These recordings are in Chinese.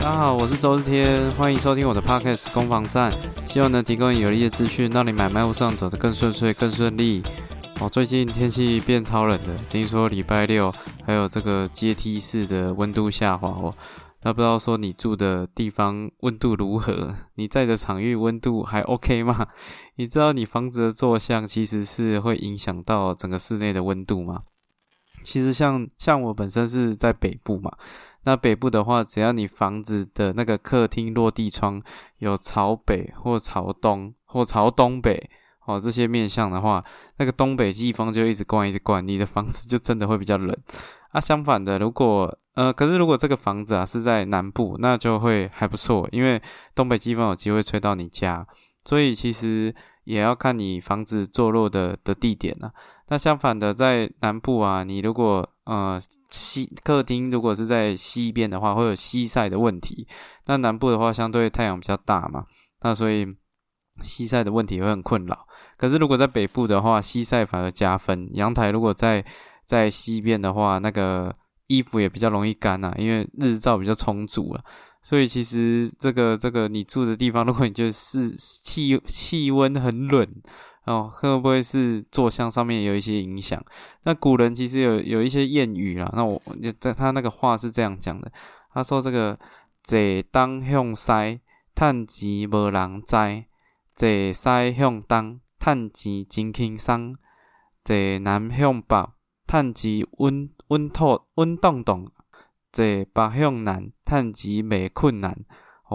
大家好，我是周日天，欢迎收听我的 podcast 攻防战，希望能提供有力的资讯，让你买卖路上走得更顺遂、更顺利。哦，最近天气变超冷的，听说礼拜六还有这个阶梯式的温度下滑哦。那不知道说你住的地方温度如何？你在的场域温度还 OK 吗？你知道你房子的坐向其实是会影响到整个室内的温度吗？其实像像我本身是在北部嘛，那北部的话，只要你房子的那个客厅落地窗有朝北或朝东或朝东北哦这些面向的话，那个东北季风就一直灌一直灌，你的房子就真的会比较冷。啊，相反的，如果呃，可是如果这个房子啊是在南部，那就会还不错，因为东北季风有机会吹到你家，所以其实也要看你房子坐落的的地点呢。那相反的，在南部啊，你如果呃西客厅如果是在西边的话，会有西晒的问题。那南部的话，相对太阳比较大嘛，那所以西晒的问题会很困扰。可是如果在北部的话，西晒反而加分。阳台如果在在西边的话，那个衣服也比较容易干呐，因为日照比较充足了。所以其实这个这个你住的地方，如果你就是气气温很冷哦，会不会是坐向上面有一些影响？那古人其实有有一些谚语啦，那我在他那个话是这样讲的，他说这个坐东向西，趁钱无人知；坐西向东，趁钱真轻松；坐南向北。趁钱稳稳妥稳当当，坐北向南，趁钱没困难。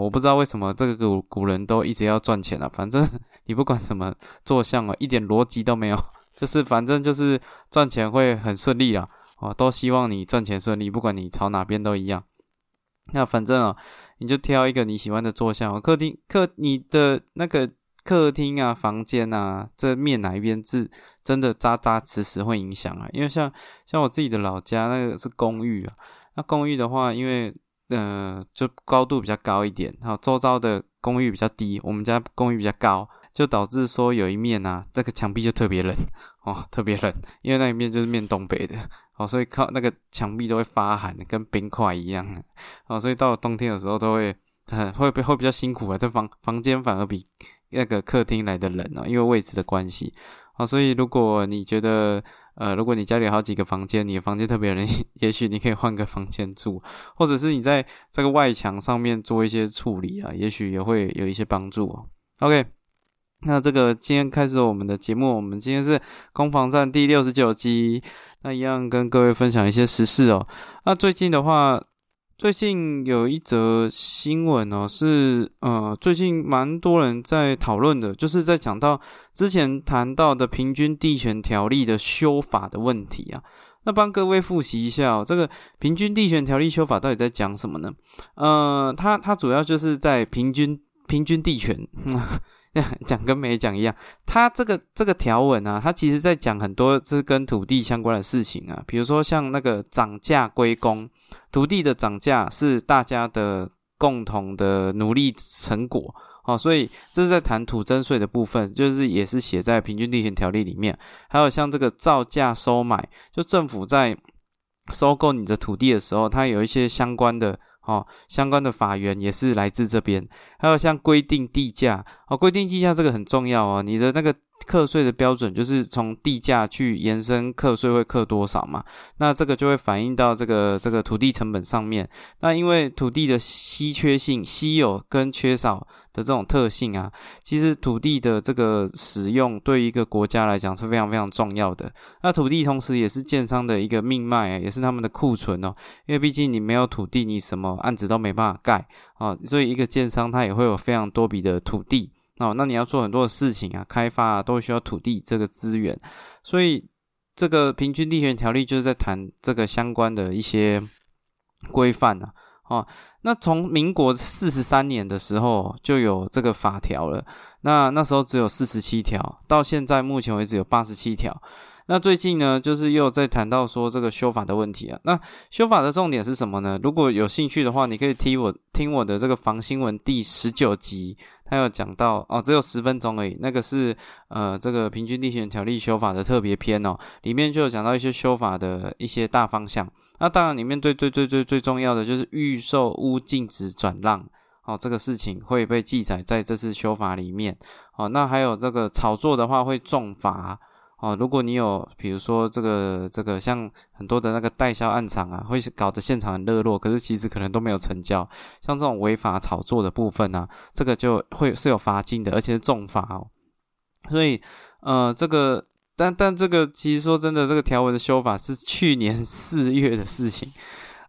我不知道为什么这个古古人都一直要赚钱啊，反正 你不管什么坐向啊，一点逻辑都没有，就是反正就是赚钱会很顺利啊。哦，都希望你赚钱顺利，不管你朝哪边都一样。那反正啊，你就挑一个你喜欢的坐向，客厅客你的那个客厅啊，房间啊，这面哪一边是？真的扎扎实实会影响啊，因为像像我自己的老家那个是公寓啊，那公寓的话，因为呃就高度比较高一点，好，周遭的公寓比较低，我们家公寓比较高，就导致说有一面啊，这个墙壁就特别冷哦，特别冷，因为那一面就是面东北的，哦，所以靠那个墙壁都会发寒，跟冰块一样，哦，所以到了冬天的时候都会会会会比较辛苦啊，这房房间反而比那个客厅来的冷啊，因为位置的关系。好，所以如果你觉得，呃，如果你家里好几个房间，你的房间特别冷，也许你可以换个房间住，或者是你在这个外墙上面做一些处理啊，也许也会有一些帮助哦。OK，那这个今天开始我们的节目，我们今天是攻防战第六十九集，那一样跟各位分享一些时事哦。那最近的话。最近有一则新闻哦，是呃，最近蛮多人在讨论的，就是在讲到之前谈到的平均地权条例的修法的问题啊。那帮各位复习一下哦，这个平均地权条例修法到底在讲什么呢？呃，它它主要就是在平均平均地权。讲跟没讲一样，它这个这个条文啊，它其实在讲很多是跟土地相关的事情啊，比如说像那个涨价归公，土地的涨价是大家的共同的努力成果，哦，所以这是在谈土增税的部分，就是也是写在平均地权条例里面，还有像这个造价收买，就政府在收购你的土地的时候，它有一些相关的。哦，相关的法源也是来自这边，还有像规定地价哦，规定地价这个很重要哦，你的那个课税的标准就是从地价去延伸课税会课多少嘛，那这个就会反映到这个这个土地成本上面。那因为土地的稀缺性、稀有跟缺少。的这种特性啊，其实土地的这个使用对于一个国家来讲是非常非常重要的。那土地同时也是建商的一个命脉，也是他们的库存哦。因为毕竟你没有土地，你什么案子都没办法盖啊。所以一个建商他也会有非常多笔的土地哦。那你要做很多的事情啊，开发啊，都需要土地这个资源。所以这个平均地权条例就是在谈这个相关的一些规范啊。哦，那从民国四十三年的时候就有这个法条了，那那时候只有四十七条，到现在目前为止有八十七条。那最近呢，就是又在谈到说这个修法的问题啊。那修法的重点是什么呢？如果有兴趣的话，你可以听我听我的这个房新闻第十九集他有讲到哦，只有十分钟而已。那个是呃，这个平均地权条例修法的特别篇哦，里面就有讲到一些修法的一些大方向。那当然，里面最最最最最重要的就是预售屋禁止转让哦，这个事情会被记载在这次修法里面哦。那还有这个炒作的话会重罚。哦，如果你有，比如说这个这个像很多的那个代销暗场啊，会搞得现场很热络，可是其实可能都没有成交。像这种违法炒作的部分呢，这个就会是有罚金的，而且是重罚哦。所以，呃，这个但但这个其实说真的，这个条文的修法是去年四月的事情。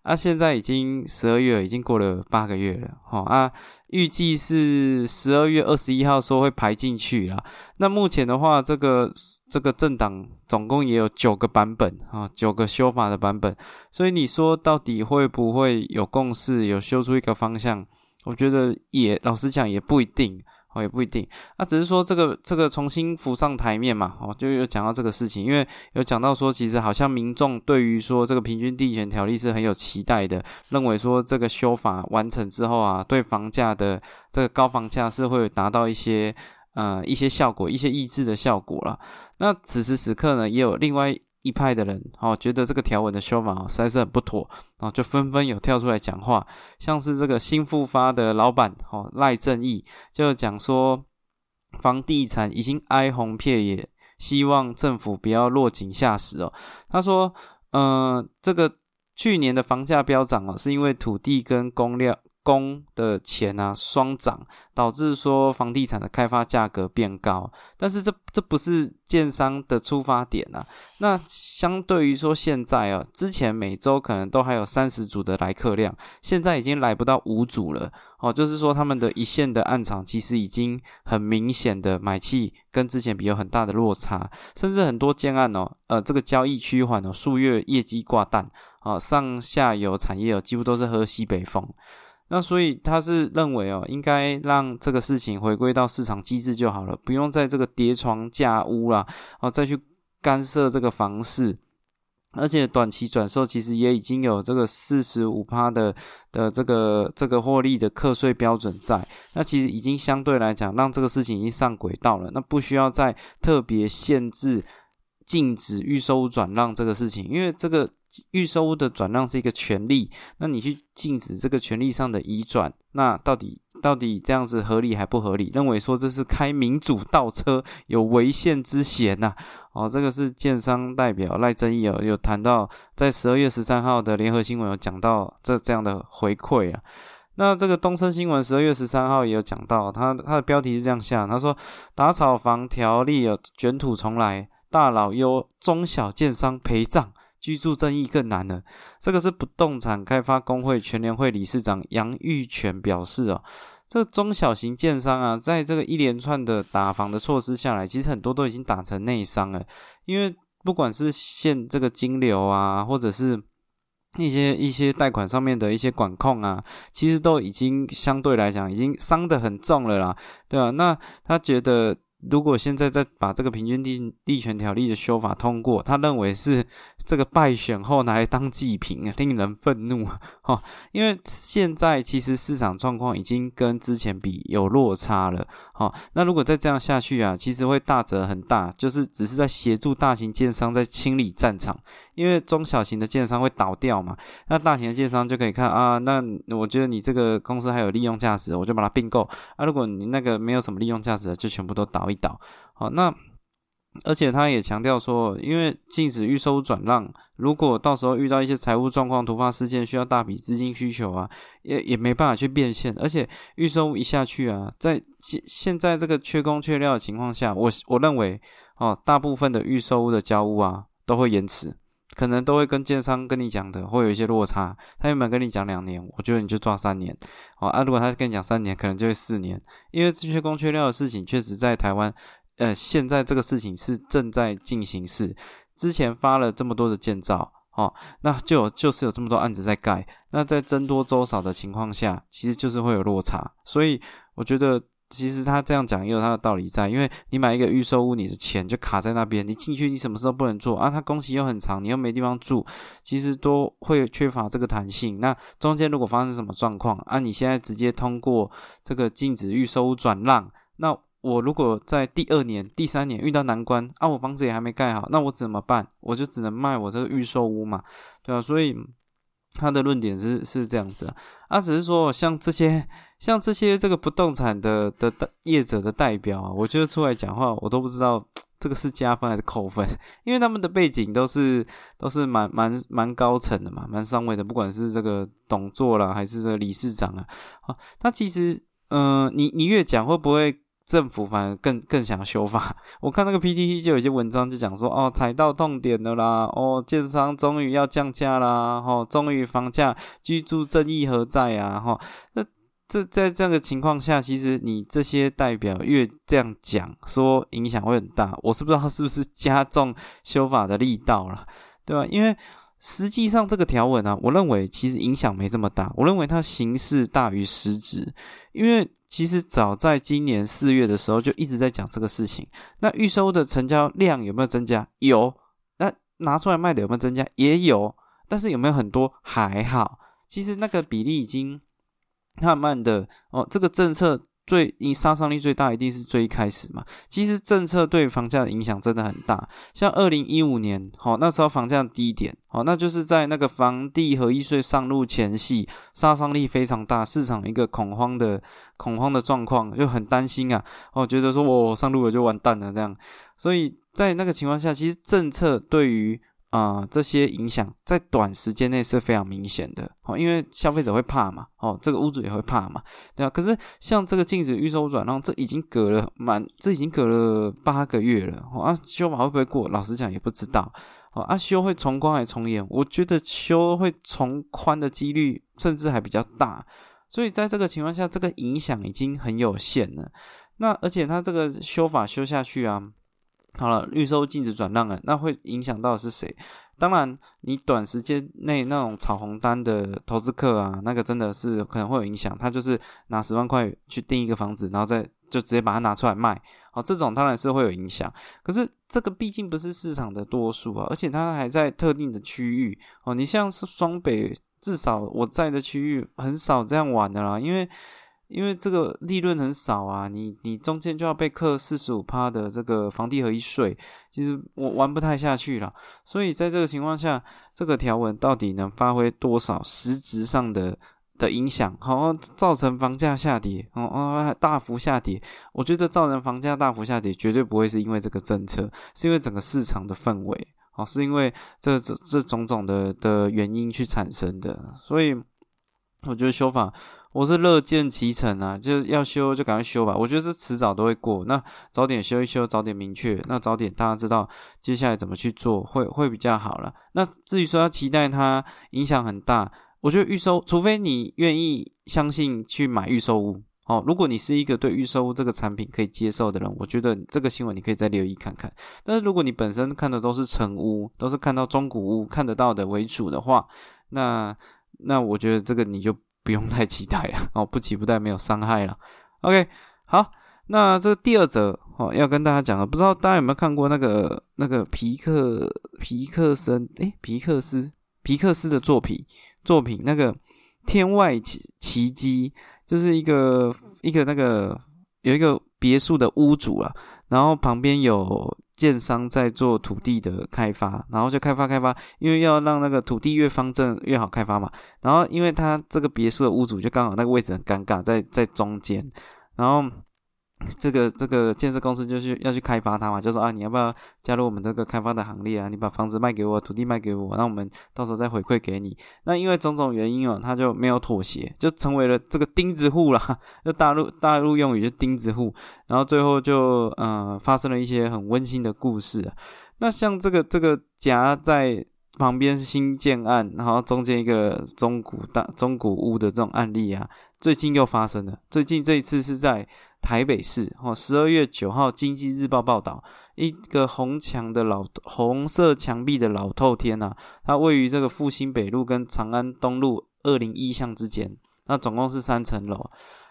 啊，现在已经十二月，已经过了八个月了，哈啊，预计是十二月二十一号说会排进去啦。那目前的话，这个这个政党总共也有九个版本啊，九个修法的版本，所以你说到底会不会有共识，有修出一个方向？我觉得也老实讲也不一定。哦，也不一定，那只是说这个这个重新浮上台面嘛，哦，就有讲到这个事情，因为有讲到说，其实好像民众对于说这个平均地权条例是很有期待的，认为说这个修法完成之后啊，对房价的这个高房价是会达到一些呃一些效果，一些抑制的效果了。那此时此刻呢，也有另外。一派的人哦，觉得这个条文的修法哦实在是很不妥，然哦，就纷纷有跳出来讲话，像是这个新复发的老板哦赖正义就讲说，房地产已经哀鸿遍野，希望政府不要落井下石哦。他说，嗯，这个去年的房价飙涨哦，是因为土地跟供料。工的钱啊双涨，导致说房地产的开发价格变高，但是这这不是建商的出发点啊。那相对于说现在啊，之前每周可能都还有三十组的来客量，现在已经来不到五组了。哦，就是说他们的一线的暗场其实已经很明显的买气跟之前比有很大的落差，甚至很多建案哦，呃，这个交易趋缓哦，数月业绩挂蛋啊，上下游产业哦，几乎都是喝西北风。那所以他是认为哦，应该让这个事情回归到市场机制就好了，不用在这个叠床架屋啦，哦再去干涉这个房市，而且短期转售其实也已经有这个四十五趴的的这个这个获利的课税标准在，那其实已经相对来讲让这个事情已经上轨道了，那不需要再特别限制禁止预收转让这个事情，因为这个。预收的转让是一个权利，那你去禁止这个权利上的移转，那到底到底这样子合理还不合理？认为说这是开民主倒车，有违宪之嫌呐。哦，这个是建商代表赖正义哦，有谈到在十二月十三号的联合新闻有讲到这这样的回馈啊。那这个东森新闻十二月十三号也有讲到，他他的标题是这样下，他说打草房条例有卷土重来，大佬忧中小建商陪葬。居住正义更难了，这个是不动产开发工会全联会理事长杨玉泉表示哦，这中小型建商啊，在这个一连串的打房的措施下来，其实很多都已经打成内伤了，因为不管是限这个金流啊，或者是一些一些贷款上面的一些管控啊，其实都已经相对来讲已经伤得很重了啦，对吧？那他觉得。如果现在再把这个平均地地权条例的修法通过，他认为是这个败选后拿来当祭品啊，令人愤怒啊！哈，因为现在其实市场状况已经跟之前比有落差了，好，那如果再这样下去啊，其实会大折很大，就是只是在协助大型建商在清理战场。因为中小型的建商会倒掉嘛，那大型的建商就可以看啊，那我觉得你这个公司还有利用价值，我就把它并购啊。如果你那个没有什么利用价值的，就全部都倒一倒。好，那而且他也强调说，因为禁止预收转让，如果到时候遇到一些财务状况、突发事件需要大笔资金需求啊，也也没办法去变现。而且预收一下去啊，在现现在这个缺工缺料的情况下，我我认为哦，大部分的预收的交屋啊都会延迟。可能都会跟建商跟你讲的会有一些落差，他原本跟你讲两年，我觉得你就抓三年，哦啊，如果他跟你讲三年，可能就会四年，因为这些工缺料的事情，确实在台湾，呃，现在这个事情是正在进行式，之前发了这么多的建造，哦，那就有就是有这么多案子在盖，那在增多周少的情况下，其实就是会有落差，所以我觉得其实他这样讲也有他的道理在，因为你买一个预售屋，你的钱就卡在那边，你进去你什么时候不能做啊？他工期又很长，你又没地方住，其实都会缺乏这个弹性。那中间如果发生什么状况啊，你现在直接通过这个禁止预售屋转让，那我如果在第二年、第三年遇到难关啊，我房子也还没盖好，那我怎么办？我就只能卖我这个预售屋嘛，对吧？所以。他的论点是是这样子啊，啊，只是说像这些像这些这个不动产的的业者的代表啊，我觉得出来讲话，我都不知道 这个是加分还是扣分，因为他们的背景都是都是蛮蛮蛮高层的嘛，蛮上位的，不管是这个董座啦，还是这个理事长啊，啊，他其实，嗯，你你越讲会不会？政府反而更更想修法，我看那个 PTT 就有些文章就讲说，哦，踩到痛点了啦，哦，建商终于要降价啦，哦，终于房价居住正义何在啊？哈，那这在这样的情况下，其实你这些代表越这样讲，说影响会很大，我是不知道是不是加重修法的力道了，对吧？因为实际上这个条文啊，我认为其实影响没这么大，我认为它形式大于实质，因为。其实早在今年四月的时候就一直在讲这个事情。那预收的成交量有没有增加？有。那拿出来卖的有没有增加？也有。但是有没有很多？还好。其实那个比例已经慢慢的哦，这个政策。最你杀伤力最大一定是最一开始嘛。其实政策对房价的影响真的很大。像二零一五年，好那时候房价低点，好那就是在那个房地合一税上路前夕，杀伤力非常大，市场一个恐慌的恐慌的状况，就很担心啊。哦，觉得说我上路了就完蛋了这样。所以在那个情况下，其实政策对于啊，这些影响在短时间内是非常明显的哦，因为消费者会怕嘛，哦，这个屋主也会怕嘛，对吧？可是像这个禁止预售转让，这已经隔了满，这已经隔了八个月了，哦啊，修法会不会过？老实讲也不知道，哦啊，修会从宽还是从严？我觉得修会从宽的几率甚至还比较大，所以在这个情况下，这个影响已经很有限了。那而且他这个修法修下去啊。好了，预收禁止转让了，那会影响到是谁？当然，你短时间内那种炒红单的投资客啊，那个真的是可能会有影响。他就是拿十万块去订一个房子，然后再就直接把它拿出来卖，哦，这种当然是会有影响。可是这个毕竟不是市场的多数啊，而且它还在特定的区域哦。你像是双北，至少我在的区域很少这样玩的啦，因为。因为这个利润很少啊，你你中间就要被扣四十五趴的这个房地合一税，其实我玩不太下去了。所以在这个情况下，这个条文到底能发挥多少实质上的的影响，好造成房价下跌，哦哦大幅下跌？我觉得造成房价大幅下跌，绝对不会是因为这个政策，是因为整个市场的氛围，哦，是因为这这这种种的的原因去产生的。所以我觉得修法。我是乐见其成啊，就是要修就赶快修吧。我觉得是迟早都会过，那早点修一修，早点明确，那早点大家知道接下来怎么去做，会会比较好了。那至于说要期待它影响很大，我觉得预售，除非你愿意相信去买预售屋哦。如果你是一个对预售屋这个产品可以接受的人，我觉得这个新闻你可以再留意看看。但是如果你本身看的都是成屋，都是看到中古屋看得到的为主的话，那那我觉得这个你就。不用太期待了 哦，不期不待没有伤害了。OK，好，那这第二则哦，要跟大家讲的，不知道大家有没有看过那个那个皮克皮克森诶，皮克斯皮克斯的作品作品那个天外奇奇迹，就是一个一个那个有一个别墅的屋主啊，然后旁边有。建商在做土地的开发，然后就开发开发，因为要让那个土地越方正越好开发嘛。然后，因为他这个别墅的屋主就刚好那个位置很尴尬，在在中间，然后。这个这个建设公司就是要去开发它嘛，就说啊，你要不要加入我们这个开发的行列啊？你把房子卖给我，土地卖给我，那我们到时候再回馈给你。那因为种种原因哦，他就没有妥协，就成为了这个钉子户啦，就大陆大陆用语就钉子户。然后最后就呃发生了一些很温馨的故事。那像这个这个夹在旁边是新建案，然后中间一个中古大中古屋的这种案例啊，最近又发生了。最近这一次是在。台北市哦，十二月九号，《经济日报》报道，一个红墙的老红色墙壁的老透天呐，它位于这个复兴北路跟长安东路二零一巷之间，那总共是三层楼。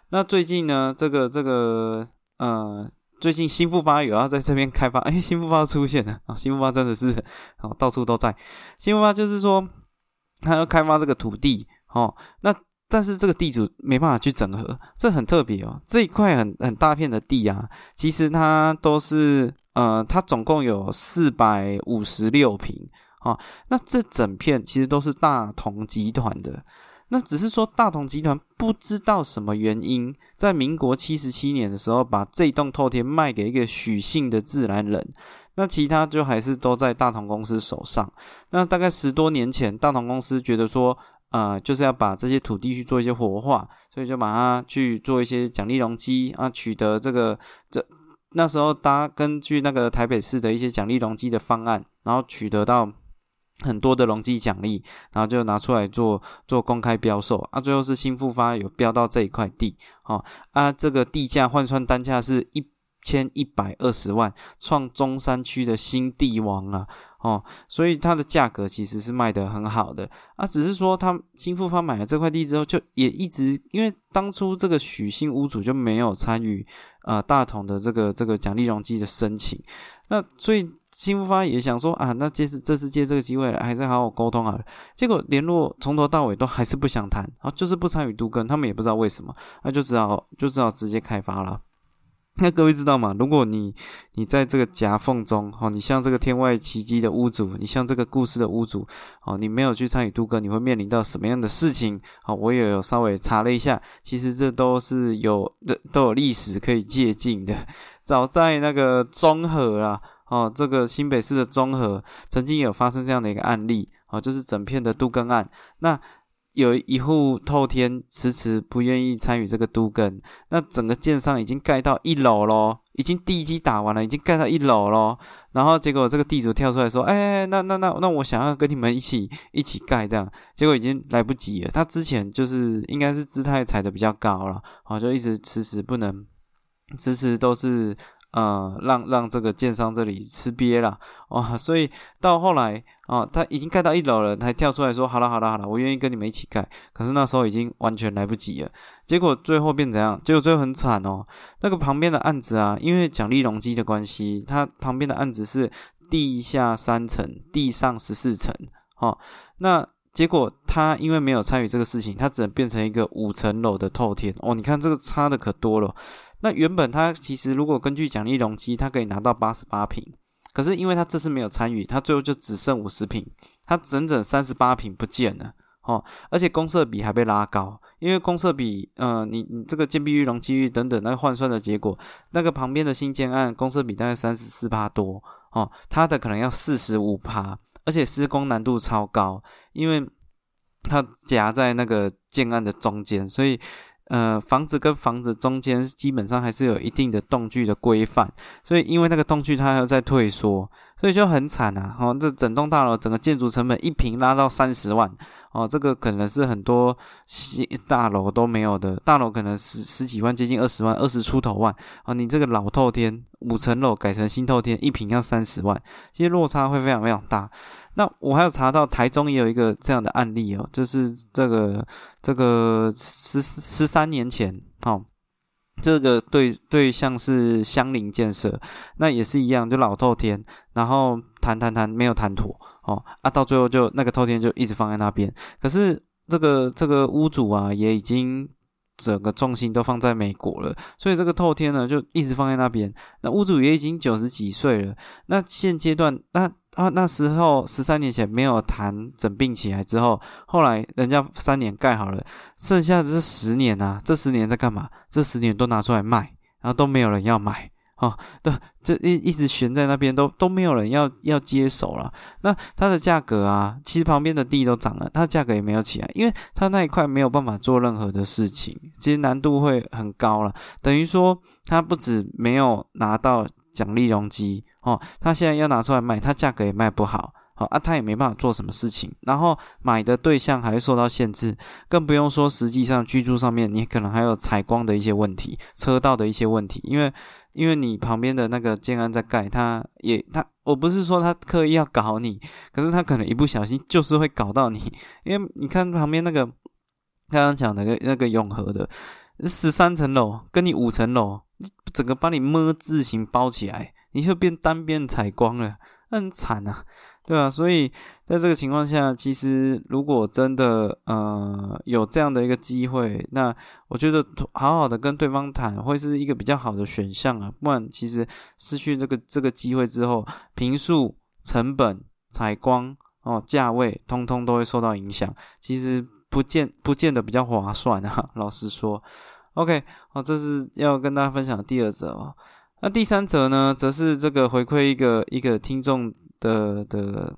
那最近呢，这个这个呃，最近新复发有要在这边开发，哎，新复发出现了啊，新复发真的是哦，到处都在。新复发就是说，他要开发这个土地哦，那。但是这个地主没办法去整合，这很特别哦。这一块很很大片的地啊，其实它都是呃，它总共有四百五十六平啊。那这整片其实都是大同集团的。那只是说大同集团不知道什么原因，在民国七十七年的时候，把这栋透天卖给一个许姓的自然人。那其他就还是都在大同公司手上。那大概十多年前，大同公司觉得说。呃，就是要把这些土地去做一些活化，所以就把它去做一些奖励容积啊，取得这个这那时候大家根据那个台北市的一些奖励容积的方案，然后取得到很多的容积奖励，然后就拿出来做做公开标售啊，最后是新复发有标到这一块地，哦啊，这个地价换算单价是一千一百二十万，创中山区的新地王啊。哦，所以它的价格其实是卖的很好的。啊，只是说他新复发买了这块地之后，就也一直因为当初这个许姓屋主就没有参与呃大同的这个这个奖励容积的申请，那所以新复发也想说啊，那这次这次借这个机会还是好好沟通好了，结果联络从头到尾都还是不想谈，啊，就是不参与都更，他们也不知道为什么，那就只好就只好直接开发了。那各位知道吗？如果你你在这个夹缝中，哦，你像这个天外奇迹的屋主，你像这个故事的屋主，哦，你没有去参与渡歌，你会面临到什么样的事情？哦，我也有稍微查了一下，其实这都是有的，都有历史可以借鉴的。早在那个中和啊，哦，这个新北市的中和，曾经有发生这样的一个案例，哦，就是整片的渡更案。那有一户透天迟迟不愿意参与这个都更，那整个建商已经盖到一楼咯，已经地基打完了，已经盖到一楼咯。然后结果这个地主跳出来说：“哎，那那那那我想要跟你们一起一起盖这样。”结果已经来不及了。他之前就是应该是姿态踩的比较高了，啊，就一直迟迟不能，迟迟都是。呃，让让这个建商这里吃瘪了哇！所以到后来啊，他已经盖到一楼了，还跳出来说：“好了好了好了，我愿意跟你们一起盖。”可是那时候已经完全来不及了。结果最后变怎样？结果最后很惨哦。那个旁边的案子啊，因为奖励容积的关系，它旁边的案子是地下三层，地上十四层。哦，那结果他因为没有参与这个事情，他只能变成一个五层楼的透天哦。你看这个差的可多了。那原本他其实如果根据奖励容积，他可以拿到八十八平，可是因为他这次没有参与，他最后就只剩五十平，他整整三十八平不见了哦，而且公设比还被拉高，因为公设比，呃，你你这个建蔽率、容积率等等，那个换算的结果，那个旁边的新建案公设比大概三十四帕多哦，它的可能要四十五帕，而且施工难度超高，因为它夹在那个建案的中间，所以。呃，房子跟房子中间基本上还是有一定的动距的规范，所以因为那个动距它要在退缩，所以就很惨啊！哦，这整栋大楼整个建筑成本一平拉到三十万。哦，这个可能是很多新大楼都没有的，大楼可能十十几万，接近二十万，二十出头万。哦，你这个老透天五层楼改成新透天，一平要三十万，其实落差会非常非常大。那我还有查到台中也有一个这样的案例哦，就是这个这个十十三年前，哦，这个对对象是相邻建设，那也是一样，就老透天，然后谈谈谈没有谈妥。哦啊，到最后就那个透天就一直放在那边。可是这个这个屋主啊，也已经整个重心都放在美国了，所以这个透天呢就一直放在那边。那屋主也已经九十几岁了。那现阶段，那啊那时候十三年前没有谈整并起来之后，后来人家三年盖好了，剩下的这十年啊，这十年在干嘛？这十年都拿出来卖，然后都没有人要买。哦，对，这一一直悬在那边，都都没有人要要接手了。那它的价格啊，其实旁边的地都涨了，它的价格也没有起来，因为它那一块没有办法做任何的事情，其实难度会很高了。等于说，它不止没有拿到奖励容积哦，他现在要拿出来卖，他价格也卖不好。好啊，他也没办法做什么事情，然后买的对象还会受到限制，更不用说实际上居住上面，你可能还有采光的一些问题、车道的一些问题，因为因为你旁边的那个建安在盖，他也他，我不是说他刻意要搞你，可是他可能一不小心就是会搞到你，因为你看旁边那个刚刚讲的那个永和的。十三层楼跟你五层楼，整个把你么字形包起来，你就变单边采光了，很惨啊，对吧？所以在这个情况下，其实如果真的呃有这样的一个机会，那我觉得好好的跟对方谈，会是一个比较好的选项啊。不然其实失去这个这个机会之后，平数、成本、采光。哦，价位通通都会受到影响，其实不见不见得比较划算啊。老实说，OK，好，这是要跟大家分享的第二则哦。那第三则呢，则是这个回馈一个一个听众的的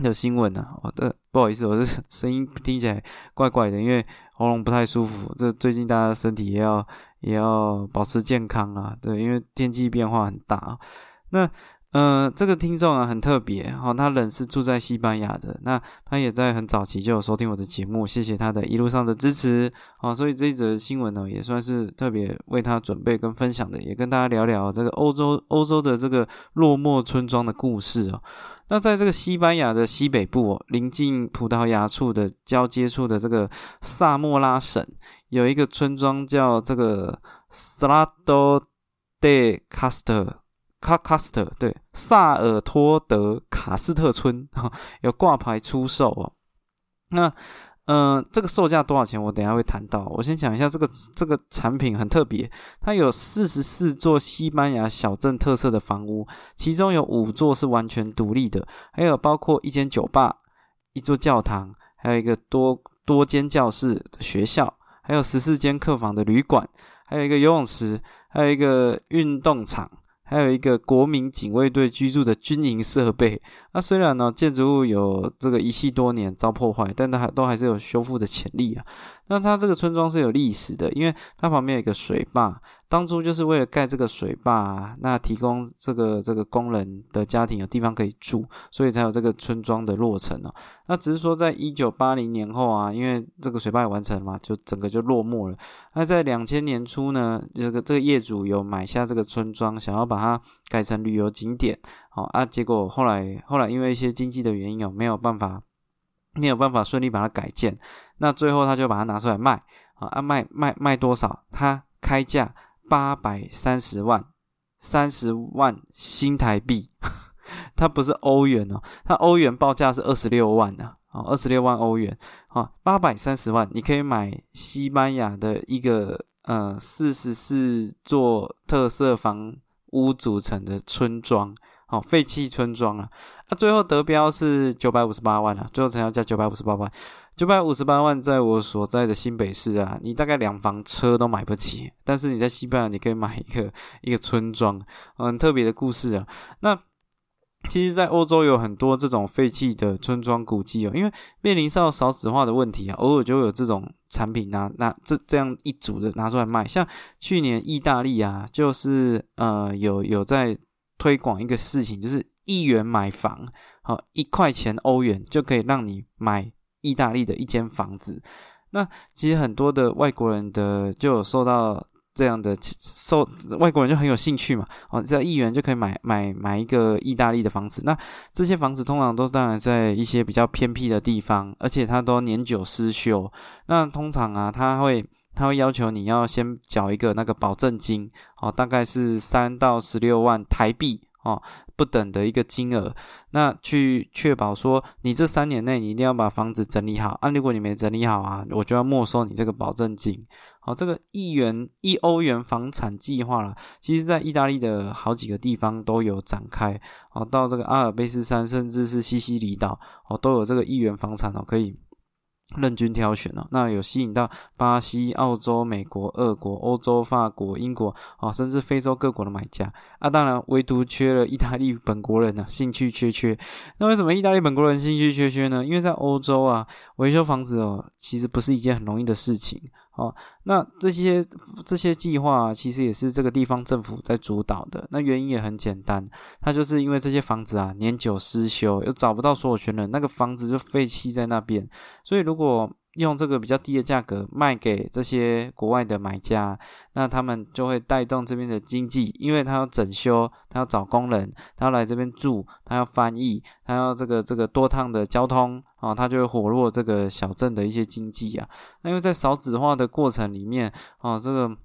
的新闻呢。我的不好意思，我的 声音听起来怪怪的，因为喉咙不太舒服。这最近大家身体也要也要保持健康啊，对，因为天气变化很大。那嗯，这个听众啊很特别哈，他人是住在西班牙的，那他也在很早期就有收听我的节目，谢谢他的一路上的支持啊，所以这一则新闻呢也算是特别为他准备跟分享的，也跟大家聊聊这个欧洲欧洲的这个落寞村庄的故事哦。那在这个西班牙的西北部哦，临近葡萄牙处的交接处的这个萨莫拉省，有一个村庄叫这个 Salado de Castro。卡卡斯特对萨尔托德卡斯特村 有挂牌出售哦。那嗯，这个售价多少钱？我等下会谈到。我先讲一下这个这个产品很特别，它有四十四座西班牙小镇特色的房屋，其中有五座是完全独立的，还有包括一间酒吧、一座教堂，还有一个多多间教室的学校，还有十四间客房的旅馆，还有一个游泳池，还有一个运动场。还有一个国民警卫队居住的军营设备。那虽然呢，建筑物有这个遗弃多年遭破坏，但它还都还是有修复的潜力啊。那它这个村庄是有历史的，因为它旁边有一个水坝。当初就是为了盖这个水坝，啊那提供这个这个工人的家庭有地方可以住，所以才有这个村庄的落成哦。那只是说，在一九八零年后啊，因为这个水坝也完成了嘛，就整个就落寞了。那在两千年初呢，这个这个业主有买下这个村庄，想要把它改成旅游景点，好啊，结果后来后来因为一些经济的原因哦，没有办法没有办法顺利把它改建，那最后他就把它拿出来卖，啊，卖卖卖多少？他开价。八百三十万，三十万新台币，它不是欧元哦，它欧元报价是二十六万呢，哦，二十六万欧元，啊，八百三十万，你可以买西班牙的一个呃四十四座特色房屋组成的村庄，好，废弃村庄啊，那最后得标是九百五十八万啊，最后成交价九百五十八万。九百五十八万，在我所在的新北市啊，你大概两房车都买不起。但是你在西班牙，你可以买一个一个村庄，很特别的故事啊。那其实，在欧洲有很多这种废弃的村庄古迹哦，因为面临少少子化的问题啊，偶尔就有这种产品拿拿这这样一组的拿出来卖。像去年意大利啊，就是呃有有在推广一个事情，就是一元买房，好一块钱欧元就可以让你买。意大利的一间房子，那其实很多的外国人的就有受到这样的受外国人就很有兴趣嘛，哦，只要一元就可以买买买一个意大利的房子。那这些房子通常都当然在一些比较偏僻的地方，而且它都年久失修。那通常啊，他会他会要求你要先缴一个那个保证金，哦，大概是三到十六万台币。哦，不等的一个金额，那去确保说你这三年内你一定要把房子整理好啊！如果你没整理好啊，我就要没收你这个保证金。好，这个一元一欧元房产计划了，其实在意大利的好几个地方都有展开。哦，到这个阿尔卑斯山，甚至是西西里岛，哦，都有这个一元房产哦，可以。任君挑选哦，那有吸引到巴西、澳洲、美国、俄国、欧洲、法国、英国啊，甚至非洲各国的买家啊，当然唯独缺了意大利本国人呢，兴趣缺缺。那为什么意大利本国人兴趣缺缺呢？因为在欧洲啊，维修房子哦，其实不是一件很容易的事情。哦，那这些这些计划其实也是这个地方政府在主导的。那原因也很简单，它就是因为这些房子啊年久失修，又找不到所有权人，那个房子就废弃在那边。所以如果用这个比较低的价格卖给这些国外的买家，那他们就会带动这边的经济，因为他要整修，他要找工人，他要来这边住，他要翻译，他要这个这个多趟的交通啊，他就会活络这个小镇的一些经济啊。那因为在少子化的过程里面啊，这个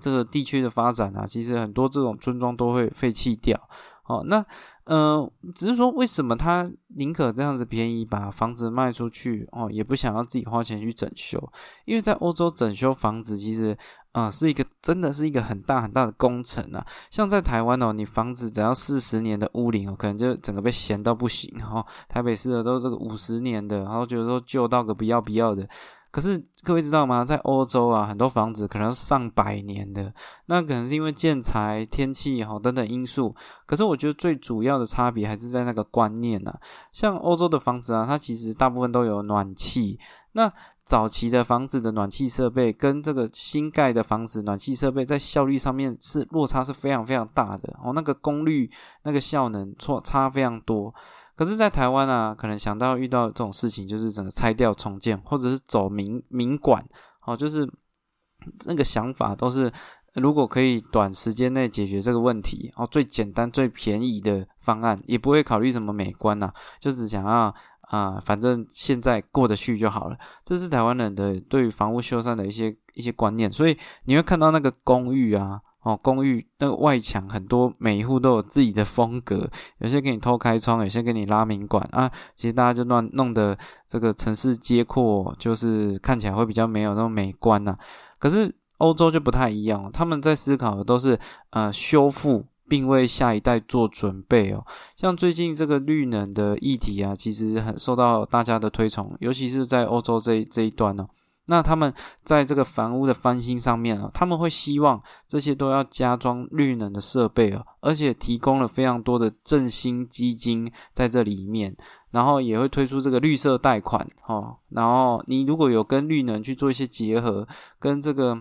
这个地区的发展啊，其实很多这种村庄都会废弃掉。哦，那。嗯，只是说为什么他宁可这样子便宜把房子卖出去哦，也不想要自己花钱去整修？因为在欧洲整修房子其实啊是一个真的是一个很大很大的工程啊。像在台湾哦，你房子只要四十年的屋龄哦，可能就整个被嫌到不行哈。台北市的都这个五十年的，然后觉得说旧到个不要不要的。可是各位知道吗？在欧洲啊，很多房子可能上百年的，那可能是因为建材、天气哈等等因素。可是我觉得最主要的差别还是在那个观念呐。像欧洲的房子啊，它其实大部分都有暖气。那早期的房子的暖气设备跟这个新盖的房子暖气设备在效率上面是落差是非常非常大的哦，那个功率、那个效能错差非常多。可是，在台湾啊，可能想到遇到这种事情，就是整个拆掉重建，或者是走民民管，哦，就是那个想法都是，如果可以短时间内解决这个问题，哦，最简单、最便宜的方案，也不会考虑什么美观呐，就只想要啊，反正现在过得去就好了。这是台湾人的对于房屋修缮的一些一些观念，所以你会看到那个公寓啊。哦，公寓那个外墙很多，每一户都有自己的风格，有些给你偷开窗，有些给你拉明管啊。其实大家就乱弄的这个城市街廓，就是看起来会比较没有那种美观呐。可是欧洲就不太一样，他们在思考的都是呃修复，并为下一代做准备哦。像最近这个绿能的议题啊，其实很受到大家的推崇，尤其是在欧洲这这一端呢。那他们在这个房屋的翻新上面啊，他们会希望这些都要加装绿能的设备哦，而且提供了非常多的振兴基金在这里面，然后也会推出这个绿色贷款哦，然后你如果有跟绿能去做一些结合，跟这个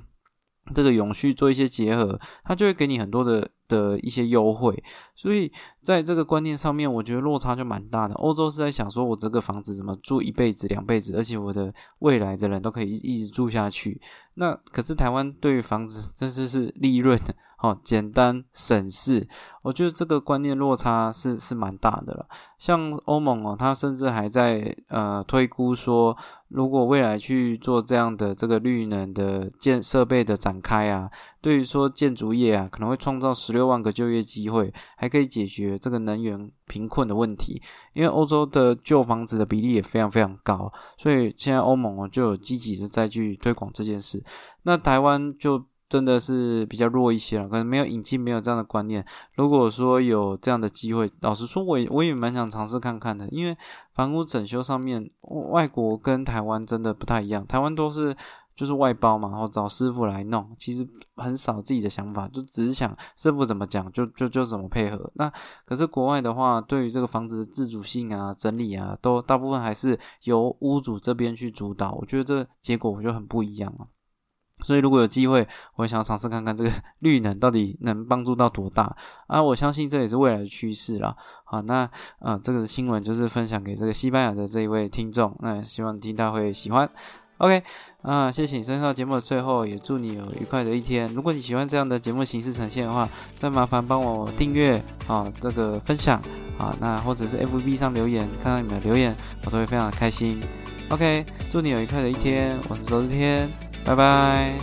这个永续做一些结合，它就会给你很多的。的一些优惠，所以在这个观念上面，我觉得落差就蛮大的。欧洲是在想说，我这个房子怎么住一辈子、两辈子，而且我的未来的人都可以一直住下去。那可是台湾对于房子，这就是利润。哦，简单省事，我觉得这个观念落差是是蛮大的了。像欧盟哦，它甚至还在呃推估说，如果未来去做这样的这个绿能的建设备的展开啊，对于说建筑业啊，可能会创造十六万个就业机会，还可以解决这个能源贫困的问题。因为欧洲的旧房子的比例也非常非常高，所以现在欧盟哦就有积极的再去推广这件事。那台湾就。真的是比较弱一些了，可能没有引进，没有这样的观念。如果说有这样的机会，老实说，我也我也蛮想尝试看看的。因为房屋整修上面，外国跟台湾真的不太一样。台湾都是就是外包嘛，然后找师傅来弄，其实很少自己的想法，就只是想师傅怎么讲，就就就怎么配合。那可是国外的话，对于这个房子的自主性啊、整理啊，都大部分还是由屋主这边去主导。我觉得这结果我就很不一样啊。所以，如果有机会，我想要尝试看看这个 绿能到底能帮助到多大啊！我相信这也是未来的趋势啦。好，那啊，这个新闻就是分享给这个西班牙的这一位听众，那希望听到会喜欢。OK，啊，谢谢你收听到节目的最后，也祝你有愉快的一天。如果你喜欢这样的节目形式呈现的话，再麻烦帮我订阅啊，这个分享啊，那或者是 FB 上留言，看到你们的留言，我都会非常的开心。OK，祝你有愉快的一天，我是周志天。拜拜。